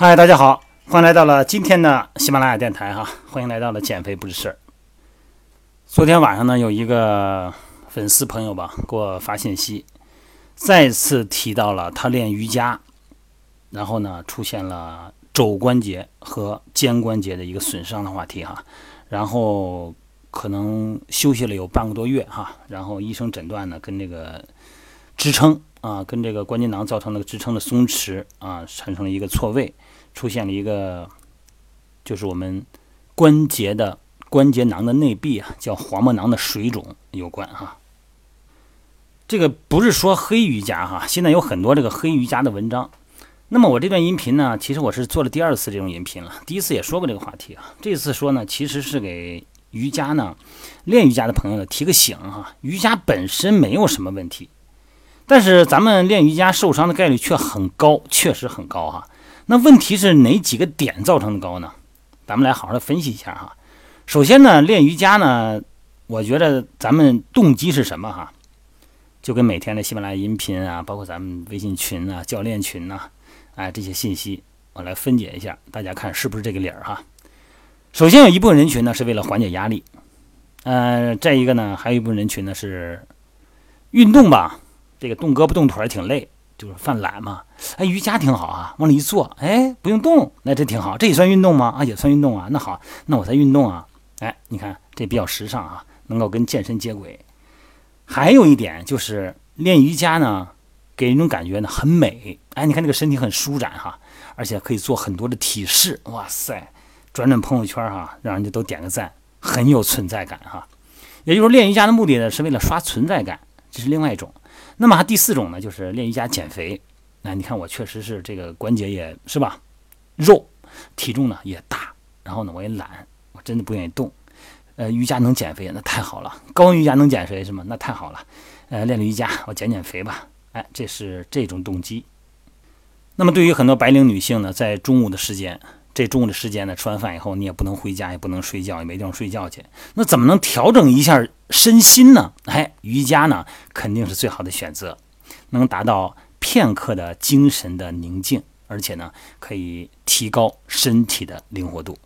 嗨，大家好，欢迎来到了今天的喜马拉雅电台哈，欢迎来到了减肥不是事儿。昨天晚上呢，有一个粉丝朋友吧给我发信息，再次提到了他练瑜伽，然后呢出现了肘关节和肩关节的一个损伤的话题哈，然后可能休息了有半个多月哈，然后医生诊断呢跟这个支撑啊，跟这个关节囊造成了支撑的松弛啊，产生了一个错位。出现了一个，就是我们关节的关节囊的内壁啊，叫滑膜囊的水肿有关哈。这个不是说黑瑜伽哈，现在有很多这个黑瑜伽的文章。那么我这段音频呢，其实我是做了第二次这种音频了，第一次也说过这个话题啊。这次说呢，其实是给瑜伽呢练瑜伽的朋友提个醒哈。瑜伽本身没有什么问题，但是咱们练瑜伽受伤的概率却很高，确实很高哈。那问题是哪几个点造成的高呢？咱们来好好的分析一下哈。首先呢，练瑜伽呢，我觉得咱们动机是什么哈？就跟每天的喜马拉雅音频啊，包括咱们微信群啊、教练群呐，哎，这些信息我来分解一下，大家看是不是这个理儿哈？首先有一部分人群呢是为了缓解压力，呃，再一个呢，还有一部分人群呢是运动吧，这个动胳膊动腿挺累。就是犯懒嘛，哎，瑜伽挺好啊，往里一坐，哎，不用动，那这挺好，这也算运动吗？啊，也算运动啊。那好，那我在运动啊。哎，你看这比较时尚啊，能够跟健身接轨。还有一点就是练瑜伽呢，给人一种感觉呢很美。哎，你看这个身体很舒展哈，而且可以做很多的体式。哇塞，转转朋友圈哈，让人家都点个赞，很有存在感哈。也就是说，练瑜伽的目的呢，是为了刷存在感，这是另外一种。那么第四种呢，就是练瑜伽减肥。那你看我确实是这个关节也是吧，肉，体重呢也大，然后呢我也懒，我真的不愿意动。呃，瑜伽能减肥，那太好了。高温瑜伽能减肥是吗？那太好了。呃，练练瑜伽，我减减肥吧。哎，这是这种动机。那么对于很多白领女性呢，在中午的时间。这中午的时间呢，吃完饭以后，你也不能回家，也不能睡觉，也没地方睡觉去。那怎么能调整一下身心呢？哎，瑜伽呢，肯定是最好的选择，能达到片刻的精神的宁静，而且呢，可以提高身体的灵活度。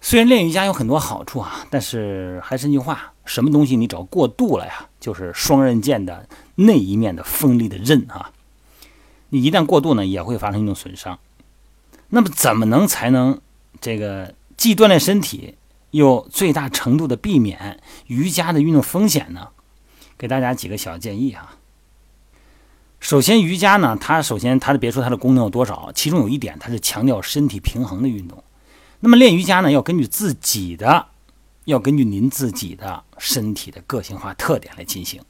虽然练瑜伽有很多好处啊，但是还是那句话，什么东西你只要过度了呀，就是双刃剑的那一面的锋利的刃啊。你一旦过度呢，也会发生一种损伤。那么怎么能才能这个既锻炼身体，又最大程度的避免瑜伽的运动风险呢？给大家几个小建议哈。首先，瑜伽呢，它首先它的别说它的功能有多少，其中有一点，它是强调身体平衡的运动。那么练瑜伽呢，要根据自己的，要根据您自己的身体的个性化特点来进行。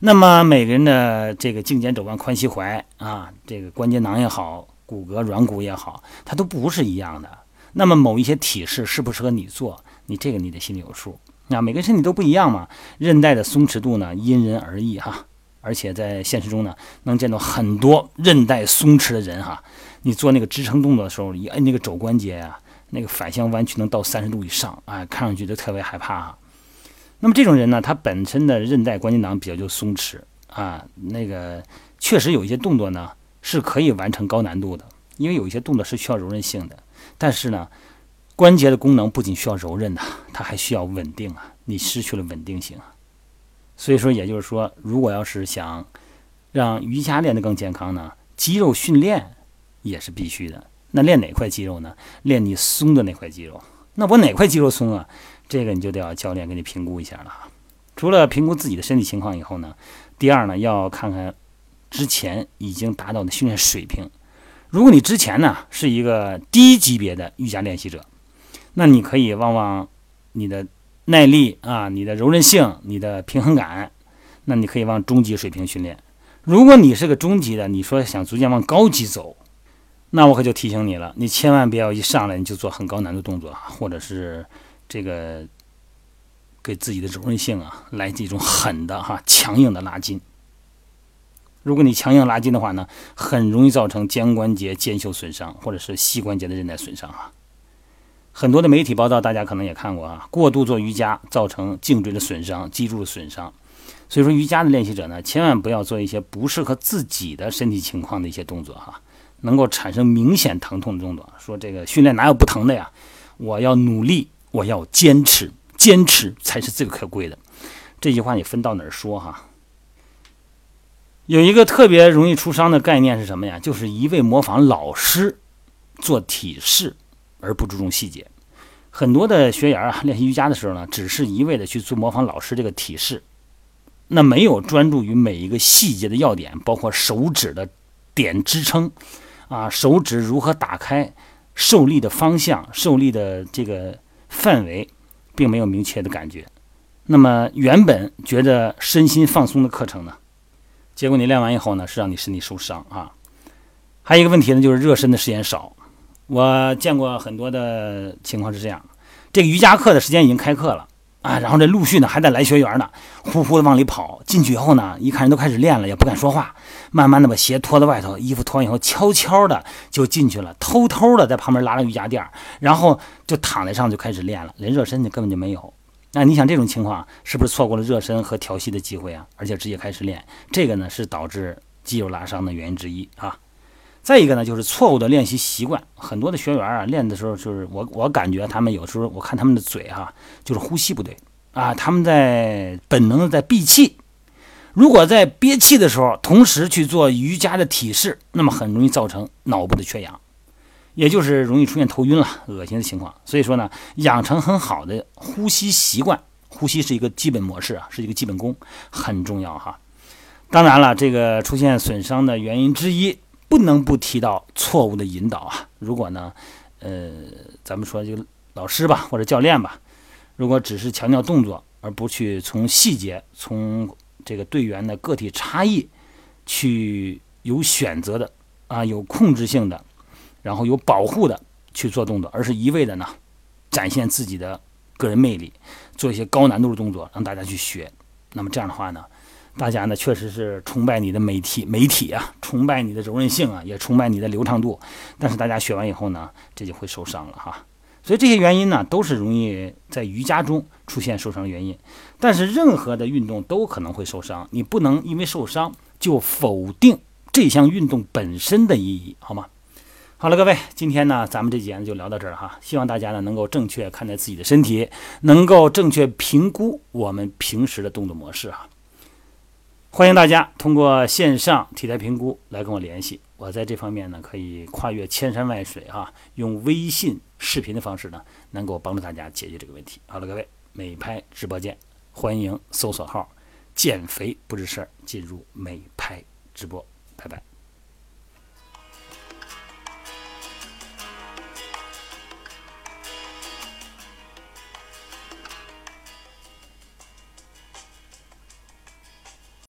那么每个人的这个颈肩肘弯髋膝踝啊，这个关节囊也好。骨骼软骨也好，它都不是一样的。那么某一些体式适不适合你做，你这个你得心里有数。那每个人身体都不一样嘛，韧带的松弛度呢因人而异哈。而且在现实中呢，能见到很多韧带松弛的人哈。你做那个支撑动作的时候，一摁那个肘关节呀，那个反向弯曲能到三十度以上，哎，看上去就特别害怕哈。那么这种人呢，他本身的韧带关节囊比较就松弛啊，那个确实有一些动作呢。是可以完成高难度的，因为有一些动作是需要柔韧性的。但是呢，关节的功能不仅需要柔韧呐，它还需要稳定啊。你失去了稳定性啊。所以说，也就是说，如果要是想让瑜伽练得更健康呢，肌肉训练也是必须的。那练哪块肌肉呢？练你松的那块肌肉。那我哪块肌肉松啊？这个你就得要教练给你评估一下了。除了评估自己的身体情况以后呢，第二呢，要看看。之前已经达到的训练水平，如果你之前呢是一个低级别的瑜伽练习者，那你可以往往你的耐力啊，你的柔韧性，你的平衡感，那你可以往中级水平训练。如果你是个中级的，你说想逐渐往高级走，那我可就提醒你了，你千万不要一上来你就做很高难度动作，或者是这个给自己的柔韧性啊来这种狠的哈强硬的拉筋。如果你强硬拉筋的话呢，很容易造成肩关节肩袖损伤，或者是膝关节的韧带损伤啊。很多的媒体报道，大家可能也看过啊，过度做瑜伽造成颈椎的损伤、脊柱的损伤。所以说，瑜伽的练习者呢，千万不要做一些不适合自己的身体情况的一些动作哈。能够产生明显疼痛的动作。说这个训练哪有不疼的呀？我要努力，我要坚持，坚持才是最可贵的。这句话你分到哪儿说哈？有一个特别容易出伤的概念是什么呀？就是一味模仿老师做体式，而不注重细节。很多的学员啊，练习瑜伽的时候呢，只是一味的去做模仿老师这个体式，那没有专注于每一个细节的要点，包括手指的点支撑啊，手指如何打开，受力的方向、受力的这个范围，并没有明确的感觉。那么原本觉得身心放松的课程呢？结果你练完以后呢，是让你身体受伤啊。还有一个问题呢，就是热身的时间少。我见过很多的情况是这样：这个瑜伽课的时间已经开课了啊，然后这陆续呢还在来学员呢，呼呼的往里跑。进去以后呢，一看人都开始练了，也不敢说话，慢慢的把鞋脱在外头，衣服脱完以后，悄悄的就进去了，偷偷的在旁边拉了瑜伽垫，然后就躺在上就开始练了，连热身就根本就没有。那你想这种情况是不是错过了热身和调息的机会啊？而且直接开始练，这个呢是导致肌肉拉伤的原因之一啊。再一个呢，就是错误的练习习惯。很多的学员啊，练的时候就是我我感觉他们有时候我看他们的嘴哈，就是呼吸不对啊，他们在本能的在闭气。如果在憋气的时候同时去做瑜伽的体式，那么很容易造成脑部的缺氧。也就是容易出现头晕了、恶心的情况，所以说呢，养成很好的呼吸习惯，呼吸是一个基本模式啊，是一个基本功，很重要哈。当然了，这个出现损伤的原因之一，不能不提到错误的引导啊。如果呢，呃，咱们说就老师吧，或者教练吧，如果只是强调动作，而不去从细节、从这个队员的个体差异去有选择的啊，有控制性的。然后有保护的去做动作，而是一味的呢展现自己的个人魅力，做一些高难度的动作让大家去学。那么这样的话呢，大家呢确实是崇拜你的美体 美体啊，崇拜你的柔韧性啊，也崇拜你的流畅度。但是大家学完以后呢，这就会受伤了哈。所以这些原因呢，都是容易在瑜伽中出现受伤的原因。但是任何的运动都可能会受伤，你不能因为受伤就否定这项运动本身的意义，好吗？好了，各位，今天呢，咱们这节呢就聊到这儿哈。希望大家呢能够正确看待自己的身体，能够正确评估我们平时的动作模式哈。欢迎大家通过线上体态评估来跟我联系，我在这方面呢可以跨越千山万水哈，用微信视频的方式呢能够帮助大家解决这个问题。好了，各位，美拍直播间，欢迎搜索号“减肥不是事儿”进入美拍直播，拜拜。